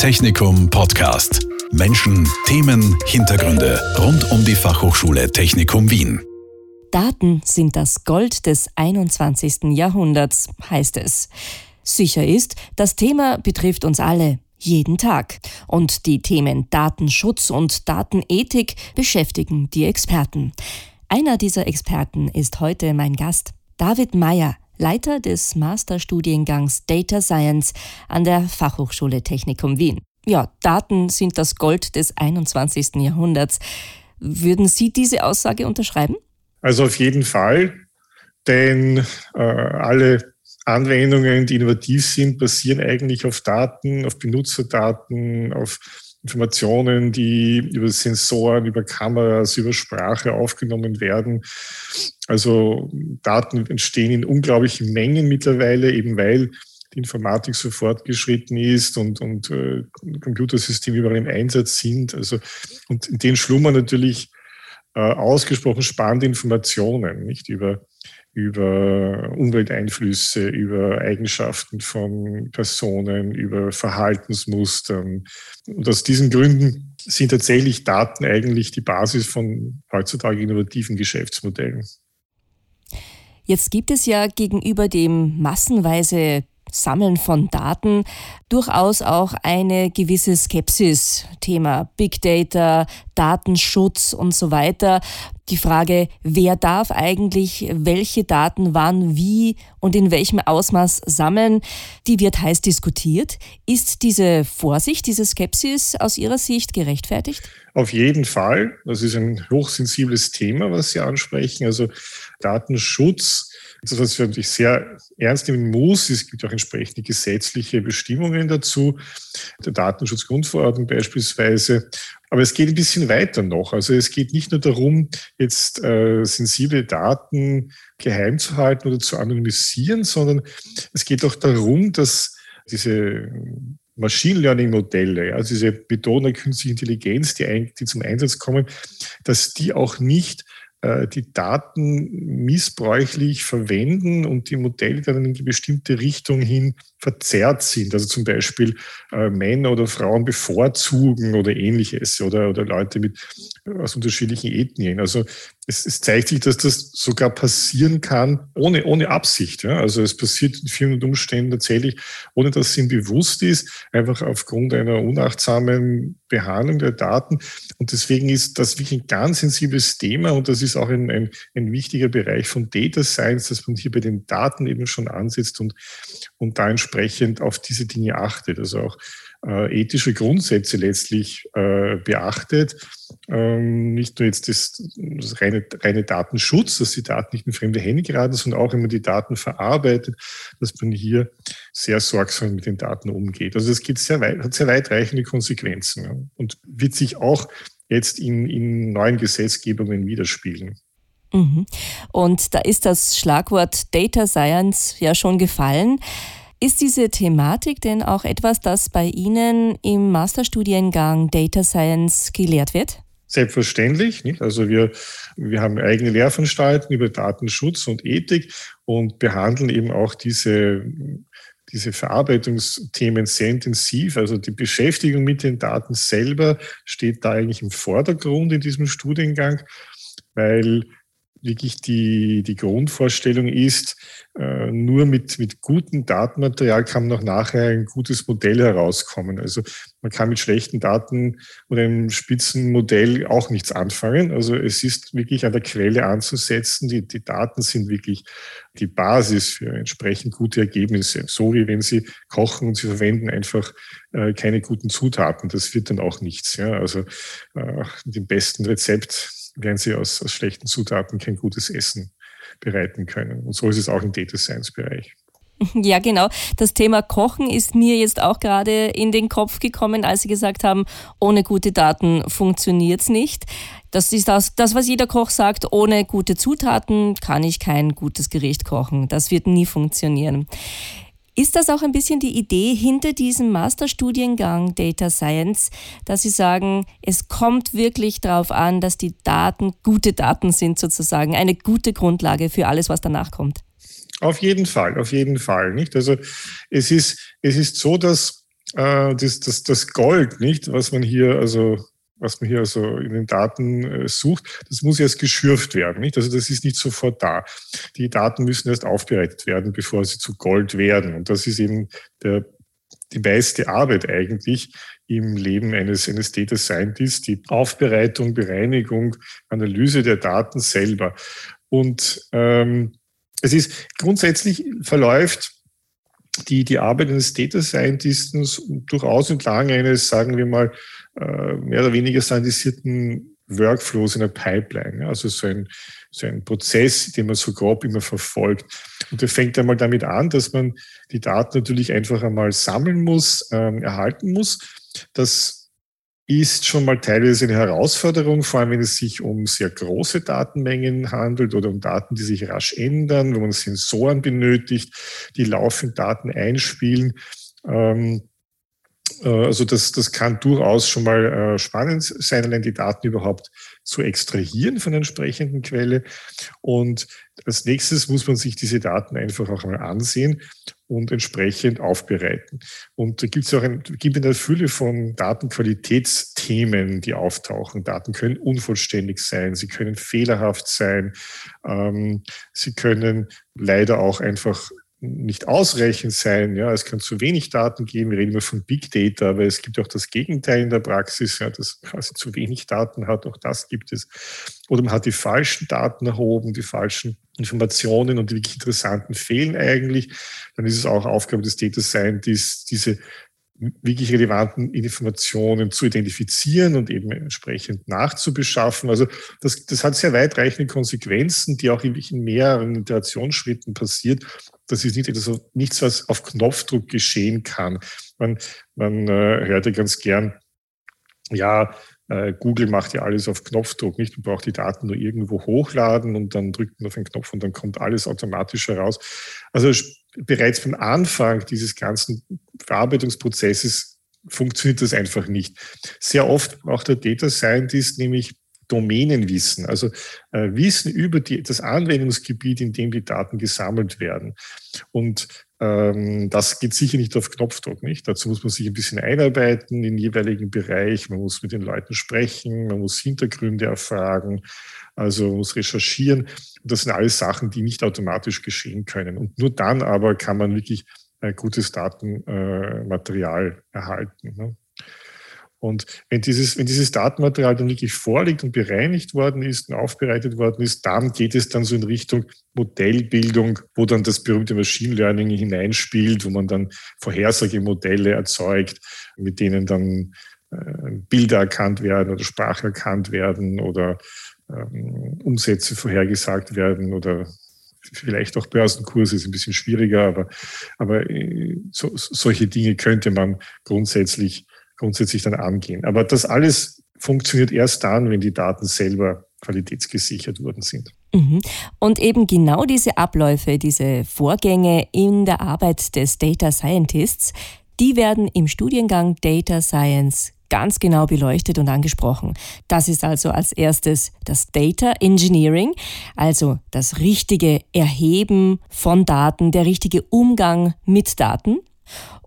Technikum Podcast. Menschen, Themen, Hintergründe rund um die Fachhochschule Technikum Wien. Daten sind das Gold des 21. Jahrhunderts, heißt es. Sicher ist, das Thema betrifft uns alle, jeden Tag. Und die Themen Datenschutz und Datenethik beschäftigen die Experten. Einer dieser Experten ist heute mein Gast, David Meyer, Leiter des Masterstudiengangs Data Science an der Fachhochschule Technikum Wien. Ja, Daten sind das Gold des 21. Jahrhunderts. Würden Sie diese Aussage unterschreiben? Also auf jeden Fall, denn äh, alle Anwendungen, die innovativ sind, basieren eigentlich auf Daten, auf Benutzerdaten, auf Informationen, die über Sensoren, über Kameras, über Sprache aufgenommen werden. Also Daten entstehen in unglaublichen Mengen mittlerweile, eben weil die Informatik so fortgeschritten ist und, und äh, Computersysteme überall im Einsatz sind. Also, und in denen schlummern natürlich äh, ausgesprochen spannende Informationen, nicht über über Umwelteinflüsse, über Eigenschaften von Personen, über Verhaltensmustern. Und aus diesen Gründen sind tatsächlich Daten eigentlich die Basis von heutzutage innovativen Geschäftsmodellen. Jetzt gibt es ja gegenüber dem massenweise Sammeln von Daten durchaus auch eine gewisse Skepsis. Thema Big Data, Datenschutz und so weiter. Die Frage, wer darf eigentlich welche Daten wann, wie und in welchem Ausmaß sammeln, die wird heiß diskutiert. Ist diese Vorsicht, diese Skepsis aus Ihrer Sicht gerechtfertigt? Auf jeden Fall. Das ist ein hochsensibles Thema, was Sie ansprechen. Also Datenschutz das, was ich natürlich sehr ernst nehmen muss, es gibt auch entsprechende gesetzliche Bestimmungen dazu, der Datenschutzgrundverordnung beispielsweise. Aber es geht ein bisschen weiter noch. Also es geht nicht nur darum, jetzt äh, sensible Daten geheim zu halten oder zu anonymisieren, sondern es geht auch darum, dass diese Machine Learning Modelle, also diese Methoden der künstlichen Intelligenz, die, die zum Einsatz kommen, dass die auch nicht die Daten missbräuchlich verwenden und die Modelle dann in eine bestimmte Richtung hin verzerrt sind. Also zum Beispiel äh, Männer oder Frauen bevorzugen oder ähnliches oder, oder Leute mit, aus unterschiedlichen Ethnien. Also es, es, zeigt sich, dass das sogar passieren kann, ohne, ohne Absicht. Ja? Also es passiert in vielen Umständen tatsächlich, ohne dass es ihm bewusst ist, einfach aufgrund einer unachtsamen Behandlung der Daten. Und deswegen ist das wirklich ein ganz sensibles Thema und das ist auch ein, ein, ein wichtiger Bereich von Data Science, dass man hier bei den Daten eben schon ansetzt und, und da entsprechend auf diese Dinge achtet. Also auch äh, ethische Grundsätze letztlich äh, beachtet. Ähm, nicht nur jetzt das, das reine, reine Datenschutz, dass die Daten nicht in fremde Hände geraten, sondern auch, man die Daten verarbeitet, dass man hier sehr sorgsam mit den Daten umgeht. Also es geht sehr weit, hat sehr weitreichende Konsequenzen ja, und wird sich auch jetzt in, in neuen Gesetzgebungen widerspiegeln. Mhm. Und da ist das Schlagwort Data Science ja schon gefallen. Ist diese Thematik denn auch etwas, das bei Ihnen im Masterstudiengang Data Science gelehrt wird? Selbstverständlich. Nicht? Also wir, wir haben eigene Lehrveranstaltungen über Datenschutz und Ethik und behandeln eben auch diese, diese Verarbeitungsthemen sehr intensiv. Also die Beschäftigung mit den Daten selber steht da eigentlich im Vordergrund in diesem Studiengang, weil wirklich die, die Grundvorstellung ist, äh, nur mit, mit gutem Datenmaterial kann auch nachher ein gutes Modell herauskommen. Also man kann mit schlechten Daten oder einem Spitzenmodell auch nichts anfangen. Also es ist wirklich an der Quelle anzusetzen. Die, die Daten sind wirklich die Basis für entsprechend gute Ergebnisse. So wie wenn Sie kochen und Sie verwenden einfach äh, keine guten Zutaten. Das wird dann auch nichts. Ja? Also äh, dem besten Rezept werden sie aus, aus schlechten Zutaten kein gutes Essen bereiten können. Und so ist es auch im Data Science Bereich. Ja, genau. Das Thema Kochen ist mir jetzt auch gerade in den Kopf gekommen, als Sie gesagt haben, ohne gute Daten funktioniert es nicht. Das ist das, das, was jeder Koch sagt, ohne gute Zutaten kann ich kein gutes Gericht kochen. Das wird nie funktionieren. Ist das auch ein bisschen die Idee hinter diesem Masterstudiengang Data Science, dass Sie sagen, es kommt wirklich darauf an, dass die Daten gute Daten sind sozusagen, eine gute Grundlage für alles, was danach kommt? Auf jeden Fall, auf jeden Fall, nicht? Also es ist, es ist so, dass äh, das, das, das Gold, nicht, was man hier also was man hier also in den Daten äh, sucht, das muss erst geschürft werden. Nicht? Also das ist nicht sofort da. Die Daten müssen erst aufbereitet werden, bevor sie zu Gold werden. Und das ist eben der, die meiste Arbeit eigentlich im Leben eines, eines Data Scientists, die Aufbereitung, Bereinigung, Analyse der Daten selber. Und ähm, es ist grundsätzlich verläuft die, die Arbeit eines Data Scientists durchaus entlang eines, sagen wir mal, äh, mehr oder weniger standardisierten Workflows in der Pipeline. Also so ein, so ein Prozess, den man so grob immer verfolgt. Und der fängt einmal damit an, dass man die Daten natürlich einfach einmal sammeln muss, ähm, erhalten muss. Das ist schon mal teilweise eine Herausforderung, vor allem wenn es sich um sehr große Datenmengen handelt oder um Daten, die sich rasch ändern, wo man Sensoren benötigt, die laufend Daten einspielen. Ähm, äh, also das, das kann durchaus schon mal äh, spannend sein, allein die Daten überhaupt zu extrahieren von der entsprechenden Quelle. Und als nächstes muss man sich diese Daten einfach auch mal ansehen und entsprechend aufbereiten. Und da gibt es auch ein, gibt eine Fülle von Datenqualitätsthemen, die auftauchen. Daten können unvollständig sein, sie können fehlerhaft sein, ähm, sie können leider auch einfach nicht ausreichend sein. Ja, es kann zu wenig Daten geben. Wir reden immer von Big Data, aber es gibt auch das Gegenteil in der Praxis, ja, dass quasi zu wenig Daten hat. Auch das gibt es. Oder man hat die falschen Daten erhoben, die falschen Informationen und die wirklich interessanten fehlen eigentlich. Dann ist es auch Aufgabe des Data Scientists, diese wirklich relevanten Informationen zu identifizieren und eben entsprechend nachzubeschaffen. Also das, das hat sehr weitreichende Konsequenzen, die auch in mehreren Iterationsschritten passiert. Das ist nicht etwas, nichts, was auf Knopfdruck geschehen kann. Man, man äh, hört ja ganz gern, ja, Google macht ja alles auf Knopfdruck, nicht? Man braucht die Daten nur irgendwo hochladen und dann drückt man auf den Knopf und dann kommt alles automatisch heraus. Also bereits beim Anfang dieses ganzen Verarbeitungsprozesses funktioniert das einfach nicht. Sehr oft braucht der Data Scientist nämlich Domänenwissen, also äh, Wissen über die, das Anwendungsgebiet, in dem die Daten gesammelt werden. Und ähm, das geht sicher nicht auf Knopfdruck, nicht? Dazu muss man sich ein bisschen einarbeiten in jeweiligen Bereich. Man muss mit den Leuten sprechen, man muss Hintergründe erfragen, also man muss recherchieren. Das sind alles Sachen, die nicht automatisch geschehen können. Und nur dann aber kann man wirklich ein gutes Datenmaterial erhalten. Ne? Und wenn dieses, wenn dieses Datenmaterial dann wirklich vorliegt und bereinigt worden ist und aufbereitet worden ist, dann geht es dann so in Richtung Modellbildung, wo dann das berühmte Machine Learning hineinspielt, wo man dann Vorhersagemodelle erzeugt, mit denen dann äh, Bilder erkannt werden oder Sprache erkannt werden oder ähm, Umsätze vorhergesagt werden oder vielleicht auch Börsenkurse ist ein bisschen schwieriger, aber, aber äh, so, solche Dinge könnte man grundsätzlich, grundsätzlich dann angehen. Aber das alles funktioniert erst dann, wenn die Daten selber qualitätsgesichert worden sind. Mhm. Und eben genau diese Abläufe, diese Vorgänge in der Arbeit des Data Scientists, die werden im Studiengang Data Science ganz genau beleuchtet und angesprochen. Das ist also als erstes das Data Engineering, also das richtige Erheben von Daten, der richtige Umgang mit Daten.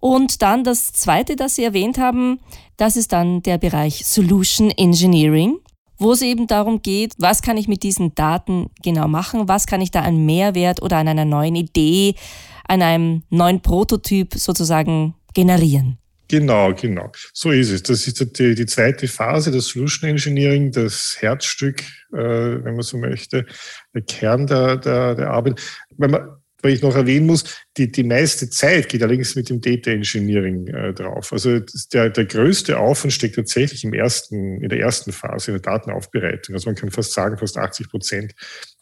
Und dann das zweite, das Sie erwähnt haben, das ist dann der Bereich Solution Engineering, wo es eben darum geht, was kann ich mit diesen Daten genau machen, was kann ich da an Mehrwert oder an einer neuen Idee, an einem neuen Prototyp sozusagen generieren. Genau, genau. So ist es. Das ist die, die zweite Phase, das Solution Engineering, das Herzstück, äh, wenn man so möchte, der Kern der, der, der Arbeit. Wenn man, weil ich noch erwähnen muss, die, die meiste Zeit geht allerdings mit dem Data Engineering äh, drauf. Also der, der größte Aufwand steckt tatsächlich im ersten, in der ersten Phase, in der Datenaufbereitung. Also man kann fast sagen, fast 80 Prozent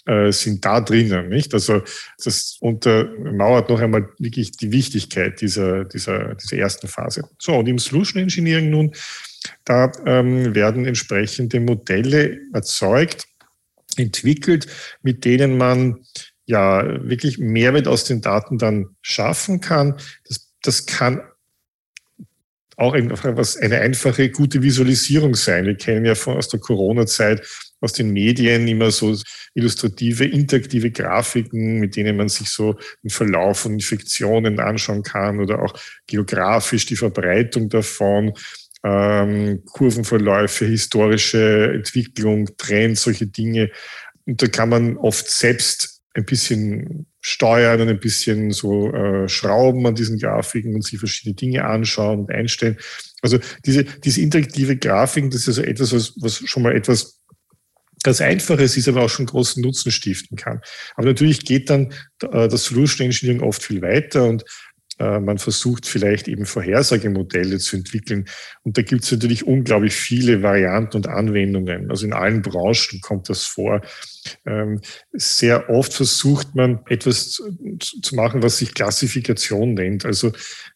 äh, sind da drinnen, nicht? Also das untermauert noch einmal wirklich die Wichtigkeit dieser, dieser, dieser ersten Phase. So, und im Solution Engineering nun, da ähm, werden entsprechende Modelle erzeugt, entwickelt, mit denen man ja wirklich Mehrwert aus den Daten dann schaffen kann. Das, das kann auch einfach was, eine einfache, gute Visualisierung sein. Wir kennen ja von, aus der Corona-Zeit aus den Medien immer so illustrative, interaktive Grafiken, mit denen man sich so den Verlauf von Infektionen anschauen kann oder auch geografisch die Verbreitung davon, ähm, Kurvenverläufe, historische Entwicklung, Trends, solche Dinge. Und da kann man oft selbst ein bisschen steuern und ein bisschen so äh, schrauben an diesen Grafiken und sich verschiedene Dinge anschauen und einstellen. Also diese, diese interaktive Grafiken, das ist also etwas, was, was schon mal etwas ganz Einfaches ist, aber auch schon großen Nutzen stiften kann. Aber natürlich geht dann äh, das Solution Engineering oft viel weiter und man versucht vielleicht eben Vorhersagemodelle zu entwickeln. Und da gibt es natürlich unglaublich viele Varianten und Anwendungen. Also in allen Branchen kommt das vor. Ähm, sehr oft versucht man etwas zu machen, was sich Klassifikation nennt. Also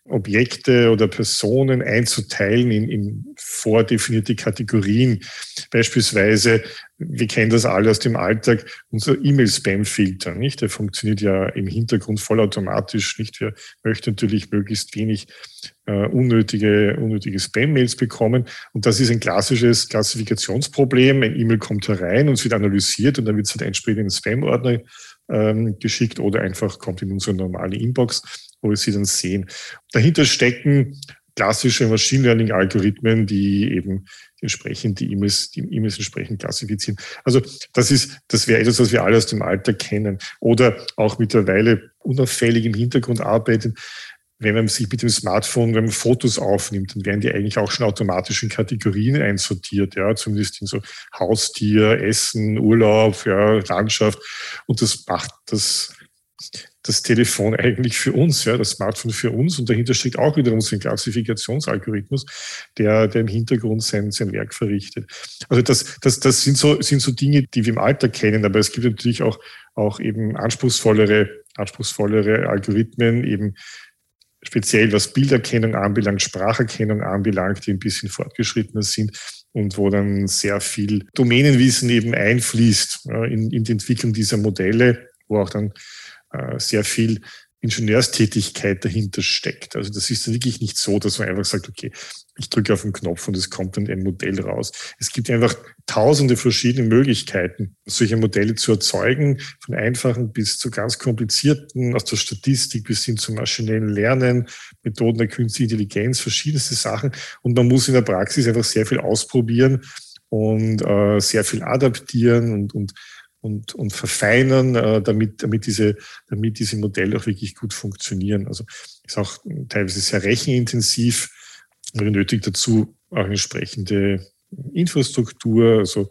Objekte oder Personen einzuteilen in, in vordefinierte Kategorien. Beispielsweise, wir kennen das alle aus dem Alltag, unser E-Mail-Spam-Filter, nicht? Der funktioniert ja im Hintergrund vollautomatisch, nicht? Wir möchten natürlich möglichst wenig äh, unnötige, unnötige Spam-Mails bekommen. Und das ist ein klassisches Klassifikationsproblem. Ein E-Mail kommt herein und es wird analysiert und dann wird es halt entsprechend in den Spam-Ordner ähm, geschickt oder einfach kommt in unsere normale Inbox wo sie dann sehen. Dahinter stecken klassische Machine Learning Algorithmen, die eben entsprechend die E-Mails, die E-Mails entsprechend klassifizieren. Also das ist, das wäre etwas, was wir alle aus dem Alltag kennen. Oder auch mittlerweile unauffällig im Hintergrund arbeiten. Wenn man sich mit dem Smartphone, wenn man Fotos aufnimmt, dann werden die eigentlich auch schon automatisch in Kategorien einsortiert, ja, zumindest in so Haustier, Essen, Urlaub, ja, Landschaft. Und das macht das das Telefon eigentlich für uns, ja, das Smartphone für uns. Und dahinter steckt auch wiederum so ein Klassifikationsalgorithmus, der, der im Hintergrund sein, sein Werk verrichtet. Also das, das, das sind, so, sind so Dinge, die wir im Alltag kennen, aber es gibt natürlich auch, auch eben anspruchsvollere, anspruchsvollere Algorithmen, eben speziell was Bilderkennung anbelangt, Spracherkennung anbelangt, die ein bisschen fortgeschrittener sind und wo dann sehr viel Domänenwissen eben einfließt ja, in, in die Entwicklung dieser Modelle, wo auch dann sehr viel Ingenieurstätigkeit dahinter steckt. Also das ist wirklich nicht so, dass man einfach sagt, okay, ich drücke auf den Knopf und es kommt dann ein Modell raus. Es gibt einfach tausende verschiedene Möglichkeiten, solche Modelle zu erzeugen, von einfachen bis zu ganz komplizierten, aus der Statistik bis hin zum maschinellen Lernen, Methoden der künstlichen Intelligenz, verschiedenste Sachen. Und man muss in der Praxis einfach sehr viel ausprobieren und äh, sehr viel adaptieren und, und und, und verfeinern, äh, damit, damit, diese, damit diese Modelle auch wirklich gut funktionieren. Also ist auch teilweise sehr rechenintensiv und nötig dazu auch entsprechende Infrastruktur, also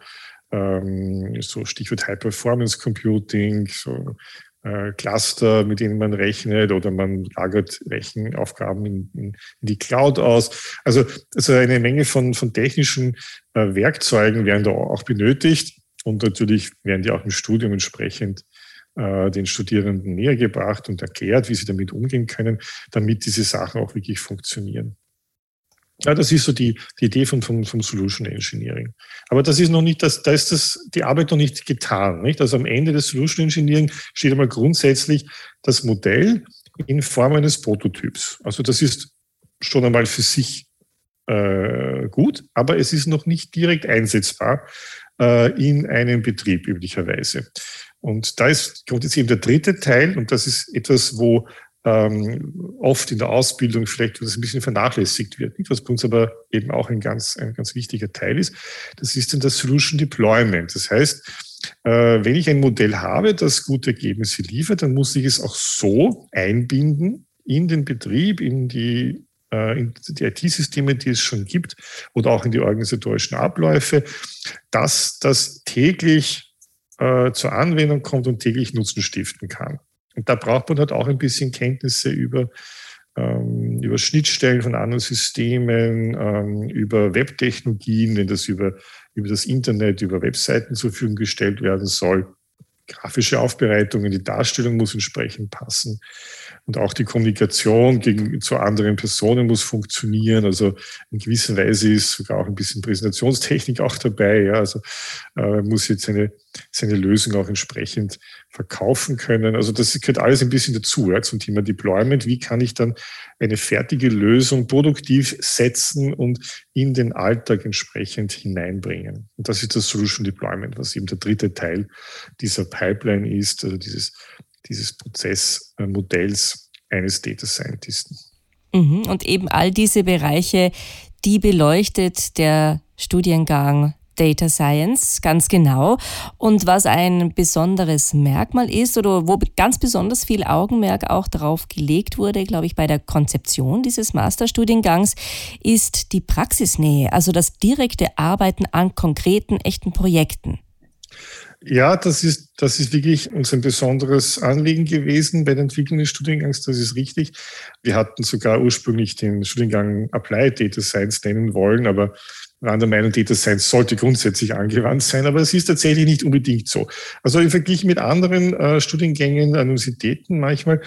ähm, so Stichwort High Performance Computing, so äh, Cluster, mit denen man rechnet oder man lagert Rechenaufgaben in, in, in die Cloud aus. Also, also eine Menge von, von technischen äh, Werkzeugen werden da auch benötigt. Und natürlich werden die auch im Studium entsprechend äh, den Studierenden näher gebracht und erklärt, wie sie damit umgehen können, damit diese Sachen auch wirklich funktionieren. Ja, das ist so die, die Idee von, von, vom Solution Engineering. Aber das ist noch nicht, das, da ist das, die Arbeit noch nicht getan. Nicht? Also am Ende des Solution Engineering steht einmal grundsätzlich das Modell in Form eines Prototyps. Also das ist schon einmal für sich äh, gut, aber es ist noch nicht direkt einsetzbar in einem Betrieb üblicherweise. Und da ist, kommt jetzt eben der dritte Teil und das ist etwas, wo ähm, oft in der Ausbildung vielleicht das ein bisschen vernachlässigt wird, was bei uns aber eben auch ein ganz, ein ganz wichtiger Teil ist. Das ist dann das Solution Deployment. Das heißt, äh, wenn ich ein Modell habe, das gute Ergebnisse liefert, dann muss ich es auch so einbinden in den Betrieb, in die äh, in die IT-Systeme, die es schon gibt oder auch in die organisatorischen Abläufe, dass das täglich äh, zur Anwendung kommt und täglich Nutzen stiften kann. Und da braucht man halt auch ein bisschen Kenntnisse über, ähm, über Schnittstellen von anderen Systemen, ähm, über Webtechnologien, wenn das über, über das Internet, über Webseiten zur Verfügung gestellt werden soll. Grafische Aufbereitungen, die Darstellung muss entsprechend passen. Und auch die Kommunikation gegen, zu anderen Personen muss funktionieren. Also in gewisser Weise ist sogar auch ein bisschen Präsentationstechnik auch dabei. Ja. Also äh, muss jetzt seine, seine Lösung auch entsprechend verkaufen können. Also das gehört alles ein bisschen dazu ja, zum Thema Deployment. Wie kann ich dann eine fertige Lösung produktiv setzen und in den Alltag entsprechend hineinbringen? Und das ist das Solution Deployment, was eben der dritte Teil dieser Pipeline ist, also dieses, dieses Prozessmodells eines Data Scientisten. Mhm. Und eben all diese Bereiche, die beleuchtet der Studiengang Data Science ganz genau. Und was ein besonderes Merkmal ist oder wo ganz besonders viel Augenmerk auch darauf gelegt wurde, glaube ich, bei der Konzeption dieses Masterstudiengangs, ist die Praxisnähe, also das direkte Arbeiten an konkreten, echten Projekten. Ja, das ist, das ist wirklich uns ein besonderes Anliegen gewesen bei der Entwicklung des Studiengangs. Das ist richtig. Wir hatten sogar ursprünglich den Studiengang Applied Data Science nennen wollen, aber waren der Meinung, Data Science sollte grundsätzlich angewandt sein, aber es ist tatsächlich nicht unbedingt so. Also im Vergleich mit anderen äh, Studiengängen, Universitäten manchmal,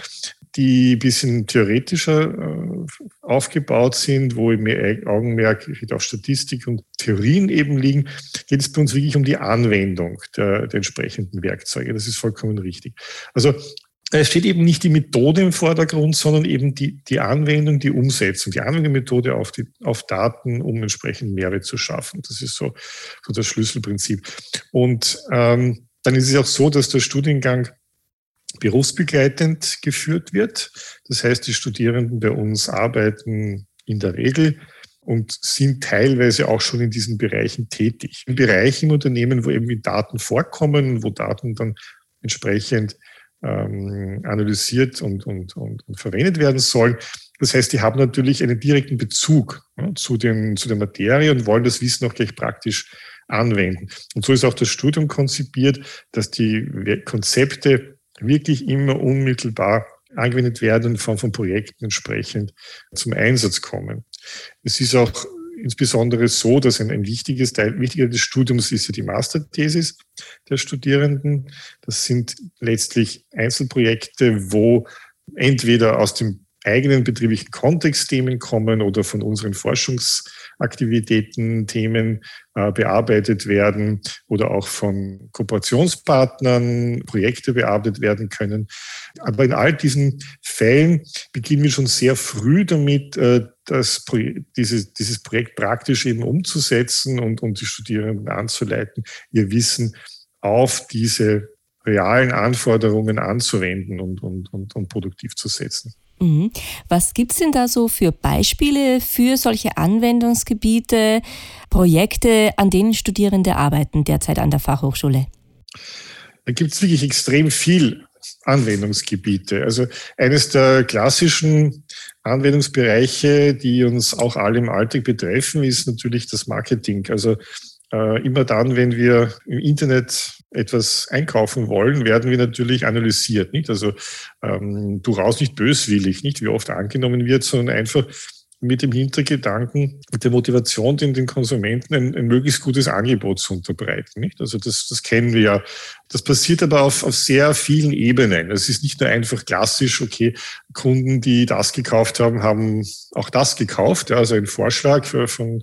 die ein bisschen theoretischer äh, aufgebaut sind, wo mehr Augenmerk auf Statistik und Theorien eben liegen, geht es bei uns wirklich um die Anwendung der, der entsprechenden Werkzeuge. Das ist vollkommen richtig. Also es steht eben nicht die Methode im Vordergrund, sondern eben die, die Anwendung, die Umsetzung, die Anwendungsmethode auf, die, auf Daten, um entsprechend Mehrwert zu schaffen. Das ist so, so das Schlüsselprinzip. Und ähm, dann ist es auch so, dass der Studiengang berufsbegleitend geführt wird. Das heißt, die Studierenden bei uns arbeiten in der Regel und sind teilweise auch schon in diesen Bereichen tätig. In Bereichen im Unternehmen, wo eben Daten vorkommen, wo Daten dann entsprechend ähm, analysiert und, und, und, und, verwendet werden sollen. Das heißt, die haben natürlich einen direkten Bezug ja, zu, den, zu der Materie und wollen das Wissen auch gleich praktisch anwenden. Und so ist auch das Studium konzipiert, dass die Konzepte wirklich immer unmittelbar angewendet werden und in von Projekten entsprechend zum Einsatz kommen. Es ist auch insbesondere so, dass ein, ein wichtiges Teil, wichtiger des Studiums ist ja die Masterthesis der Studierenden. Das sind letztlich Einzelprojekte, wo entweder aus dem eigenen betrieblichen Kontext Themen kommen oder von unseren Forschungsaktivitäten Themen äh, bearbeitet werden oder auch von Kooperationspartnern Projekte bearbeitet werden können. Aber in all diesen Fällen beginnen wir schon sehr früh damit, äh, das dieses, dieses Projekt praktisch eben umzusetzen und, und die Studierenden anzuleiten, ihr Wissen auf diese realen Anforderungen anzuwenden und, und, und, und produktiv zu setzen. Mhm. Was gibt es denn da so für Beispiele für solche Anwendungsgebiete, Projekte, an denen Studierende arbeiten derzeit an der Fachhochschule? Da gibt es wirklich extrem viel Anwendungsgebiete. Also eines der klassischen Anwendungsbereiche, die uns auch alle im Alltag betreffen, ist natürlich das Marketing. Also äh, immer dann, wenn wir im Internet etwas einkaufen wollen, werden wir natürlich analysiert. Nicht? Also ähm, durchaus nicht böswillig, nicht wie oft angenommen wird, sondern einfach mit dem Hintergedanken, mit der Motivation, den, den Konsumenten ein, ein möglichst gutes Angebot zu unterbreiten. Nicht? Also das, das kennen wir ja. Das passiert aber auf, auf sehr vielen Ebenen. Es ist nicht nur einfach klassisch, okay, Kunden, die das gekauft haben, haben auch das gekauft. Ja, also ein Vorschlag für, von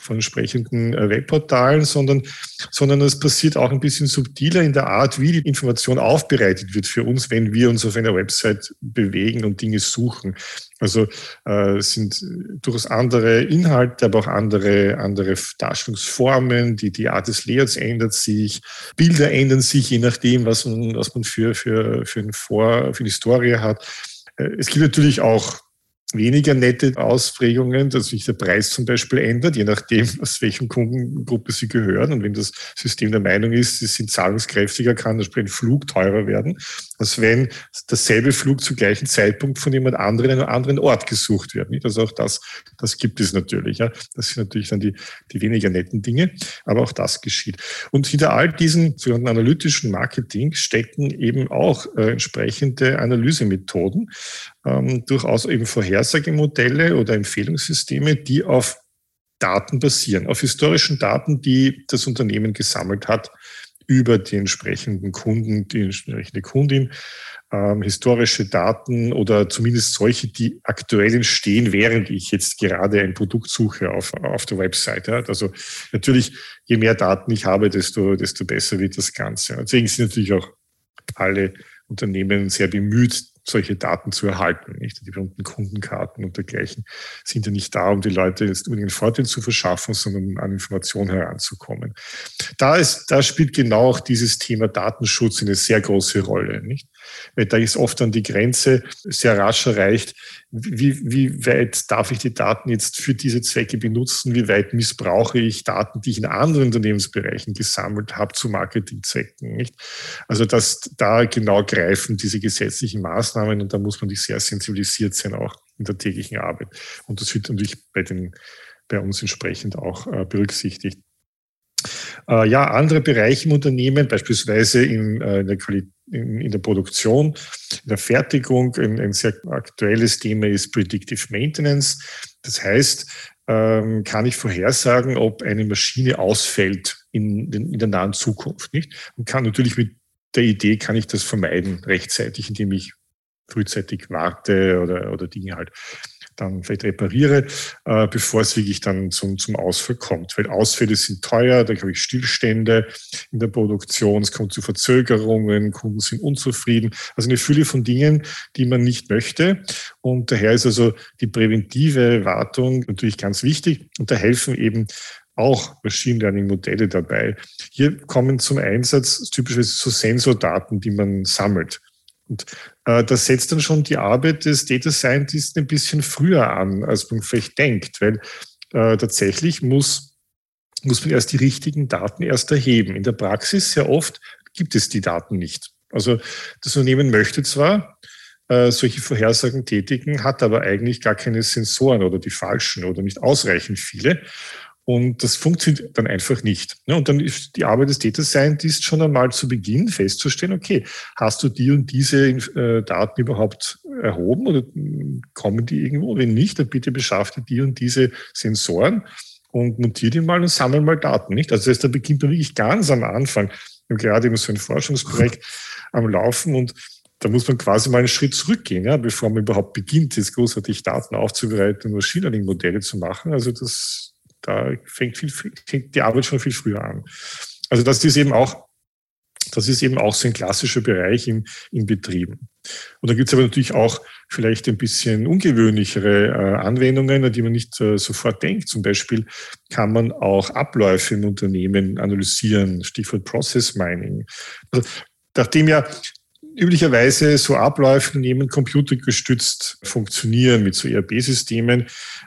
von entsprechenden äh, Webportalen, sondern, sondern es passiert auch ein bisschen subtiler in der Art, wie die Information aufbereitet wird für uns, wenn wir uns auf einer Website bewegen und Dinge suchen. Also äh, sind durchaus andere Inhalte, aber auch andere, andere Darstellungsformen. Die, die Art des Layouts ändert sich. Bilder ändern sich, je nachdem, was man, was man für, für, für, ein Vor, für eine Historie hat. Äh, es gibt natürlich auch weniger nette Ausprägungen, dass sich der Preis zum Beispiel ändert, je nachdem, aus welchen Kundengruppe sie gehören. Und wenn das System der Meinung ist, sie sind zahlungskräftiger, kann das ein Flug teurer werden, als wenn dasselbe Flug zu gleichen Zeitpunkt von jemand anderem in einem anderen Ort gesucht wird. Also auch das, das gibt es natürlich. Das sind natürlich dann die, die weniger netten Dinge, aber auch das geschieht. Und hinter all diesen sogenannten analytischen Marketing stecken eben auch äh, entsprechende Analysemethoden, ähm, durchaus eben Vorhersagemodelle oder Empfehlungssysteme, die auf Daten basieren, auf historischen Daten, die das Unternehmen gesammelt hat über die entsprechenden Kunden, die entsprechende Kundin, ähm, historische Daten oder zumindest solche, die aktuell entstehen, während ich jetzt gerade ein Produkt suche auf, auf der Website. Also natürlich, je mehr Daten ich habe, desto, desto besser wird das Ganze. Deswegen sind natürlich auch alle Unternehmen sehr bemüht, solche Daten zu erhalten. Nicht? Die berühmten Kundenkarten und dergleichen sind ja nicht da, um die Leute jetzt unbedingt einen Vorteil zu verschaffen, sondern um an Informationen heranzukommen. Da, ist, da spielt genau auch dieses Thema Datenschutz eine sehr große Rolle. Nicht? Weil da ist oft dann die Grenze sehr rasch erreicht, wie, wie weit darf ich die Daten jetzt für diese Zwecke benutzen? Wie weit missbrauche ich Daten, die ich in anderen Unternehmensbereichen gesammelt habe, zu Marketingzwecken? Nicht? Also dass da genau greifen diese gesetzlichen Maßnahmen und da muss man sich sehr sensibilisiert sein, auch in der täglichen Arbeit. Und das wird natürlich bei, den, bei uns entsprechend auch äh, berücksichtigt. Äh, ja, andere Bereiche im Unternehmen, beispielsweise in, äh, in, der in, in, der Produktion, in der Fertigung, ein, ein, sehr aktuelles Thema ist Predictive Maintenance. Das heißt, ähm, kann ich vorhersagen, ob eine Maschine ausfällt in, in, der nahen Zukunft, nicht? Und kann natürlich mit der Idee kann ich das vermeiden rechtzeitig, indem ich frühzeitig warte oder, oder Dinge halt dann vielleicht repariere, äh, bevor es wirklich dann zum, zum Ausfall kommt. Weil Ausfälle sind teuer, da habe ich Stillstände in der Produktion, es kommt zu Verzögerungen, Kunden sind unzufrieden. Also eine Fülle von Dingen, die man nicht möchte. Und daher ist also die präventive Wartung natürlich ganz wichtig. Und da helfen eben auch Machine Learning Modelle dabei. Hier kommen zum Einsatz typischerweise so Sensordaten, die man sammelt. Und das setzt dann schon die Arbeit des Data Scientists ein bisschen früher an, als man vielleicht denkt, weil äh, tatsächlich muss, muss man erst die richtigen Daten erst erheben. In der Praxis sehr oft gibt es die Daten nicht. Also das Unternehmen möchte zwar äh, solche Vorhersagen tätigen, hat aber eigentlich gar keine Sensoren oder die falschen oder nicht ausreichend viele. Und das funktioniert dann einfach nicht. Und dann ist die Arbeit des Data Scientists schon einmal zu Beginn festzustellen, okay, hast du die und diese äh, Daten überhaupt erhoben oder kommen die irgendwo? Wenn nicht, dann bitte beschaffe die und diese Sensoren und montiere die mal und sammle mal Daten. Nicht? Also das heißt, da beginnt man wirklich ganz am Anfang. Wir haben gerade immer so ein Forschungsprojekt am Laufen und da muss man quasi mal einen Schritt zurückgehen, ja, bevor man überhaupt beginnt, jetzt großartig Daten aufzubereiten und Machine Learning Modelle zu machen. Also das da fängt, viel, fängt die Arbeit schon viel früher an. Also das ist eben auch, das ist eben auch so ein klassischer Bereich im, im Betrieben. Und da gibt es aber natürlich auch vielleicht ein bisschen ungewöhnlichere äh, Anwendungen, an die man nicht äh, sofort denkt. Zum Beispiel kann man auch Abläufe im Unternehmen analysieren, Stichwort Process Mining. Also, nachdem ja üblicherweise so Abläufe nehmen computergestützt funktionieren mit so ERP-Systemen,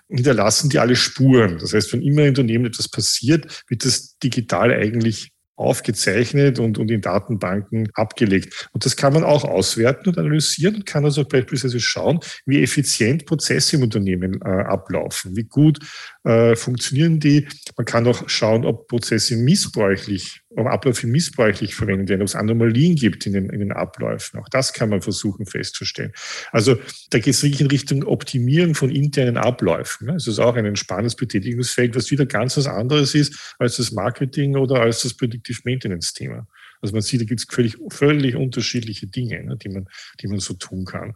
hinterlassen die alle Spuren. Das heißt, wenn immer im Unternehmen etwas passiert, wird das digital eigentlich aufgezeichnet und, und in Datenbanken abgelegt. Und das kann man auch auswerten und analysieren und kann also beispielsweise schauen, wie effizient Prozesse im Unternehmen äh, ablaufen, wie gut äh, funktionieren die. Man kann auch schauen, ob Prozesse missbräuchlich, ob Abläufe missbräuchlich verwendet werden, ob es Anomalien gibt in den, in den Abläufen. Auch das kann man versuchen festzustellen. Also da geht es wirklich in Richtung Optimieren von internen Abläufen. Es ist auch ein spannendes Betätigungsfeld, was wieder ganz was anderes ist als das Marketing oder als das Predictive Maintenance Thema. Also man sieht, da gibt es völlig, völlig unterschiedliche Dinge, ne, die, man, die man so tun kann.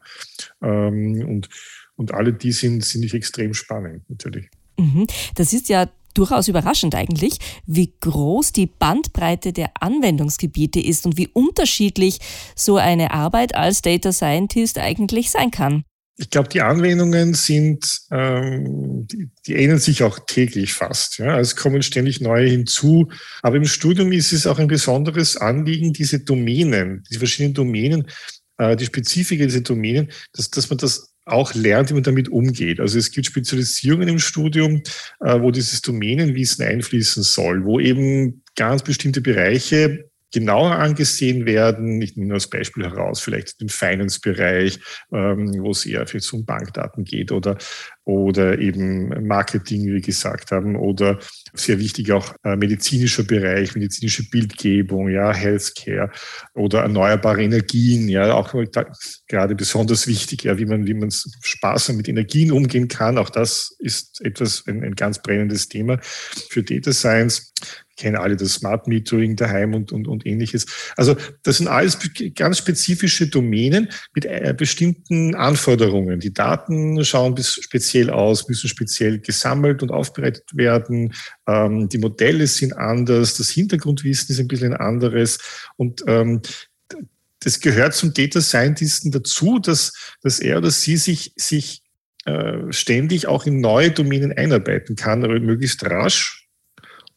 Ähm, und, und alle die sind, sind nicht extrem spannend, natürlich. Mhm. Das ist ja durchaus überraschend eigentlich, wie groß die Bandbreite der Anwendungsgebiete ist und wie unterschiedlich so eine Arbeit als Data Scientist eigentlich sein kann. Ich glaube, die Anwendungen sind, ähm, die, die ähneln sich auch täglich fast. Ja? Also es kommen ständig neue hinzu. Aber im Studium ist es auch ein besonderes Anliegen, diese Domänen, die verschiedenen Domänen, äh, die Spezifika dieser Domänen, dass, dass man das auch lernt, wie man damit umgeht. Also es gibt Spezialisierungen im Studium, äh, wo dieses Domänenwissen einfließen soll, wo eben ganz bestimmte Bereiche genauer angesehen werden. Ich nehme als Beispiel heraus vielleicht den Finance-Bereich, ähm, wo es eher vielleicht um Bankdaten geht oder, oder eben Marketing, wie wir gesagt haben, oder sehr wichtig auch äh, medizinischer Bereich, medizinische Bildgebung, ja, Healthcare oder erneuerbare Energien, ja, auch gerade besonders wichtig, ja, wie man, wie man sparsam mit Energien umgehen kann. Auch das ist etwas, ein, ein ganz brennendes Thema für Data Science kennen alle das Smart Metering daheim und, und, und ähnliches. Also das sind alles ganz spezifische Domänen mit äh, bestimmten Anforderungen. Die Daten schauen bis speziell aus, müssen speziell gesammelt und aufbereitet werden. Ähm, die Modelle sind anders, das Hintergrundwissen ist ein bisschen anderes und ähm, das gehört zum Data Scientisten dazu, dass, dass er oder sie sich, sich äh, ständig auch in neue Domänen einarbeiten kann, aber möglichst rasch,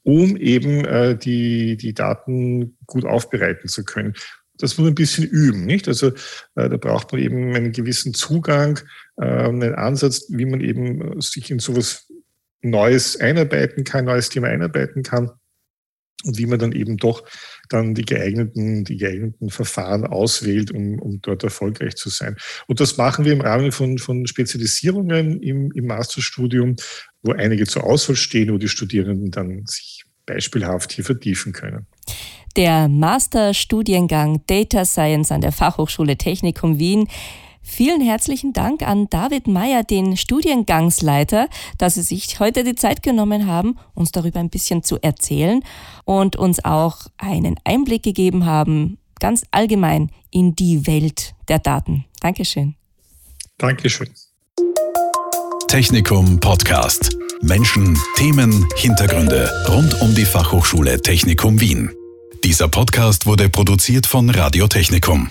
um eben äh, die, die Daten gut aufbereiten zu können. Das muss man ein bisschen üben, nicht? Also äh, da braucht man eben einen gewissen Zugang, äh, einen Ansatz, wie man eben sich in sowas Neues einarbeiten kann, neues Thema einarbeiten kann und wie man dann eben doch dann die geeigneten, die geeigneten Verfahren auswählt, um, um dort erfolgreich zu sein. Und das machen wir im Rahmen von, von Spezialisierungen im, im Masterstudium, wo einige zur Auswahl stehen, wo die Studierenden dann sich beispielhaft hier vertiefen können. Der Masterstudiengang Data Science an der Fachhochschule Technikum Wien Vielen herzlichen Dank an David Meyer, den Studiengangsleiter, dass Sie sich heute die Zeit genommen haben, uns darüber ein bisschen zu erzählen und uns auch einen Einblick gegeben haben, ganz allgemein in die Welt der Daten. Dankeschön. Dankeschön. Technikum Podcast. Menschen, Themen, Hintergründe rund um die Fachhochschule Technikum Wien. Dieser Podcast wurde produziert von Radio Technikum.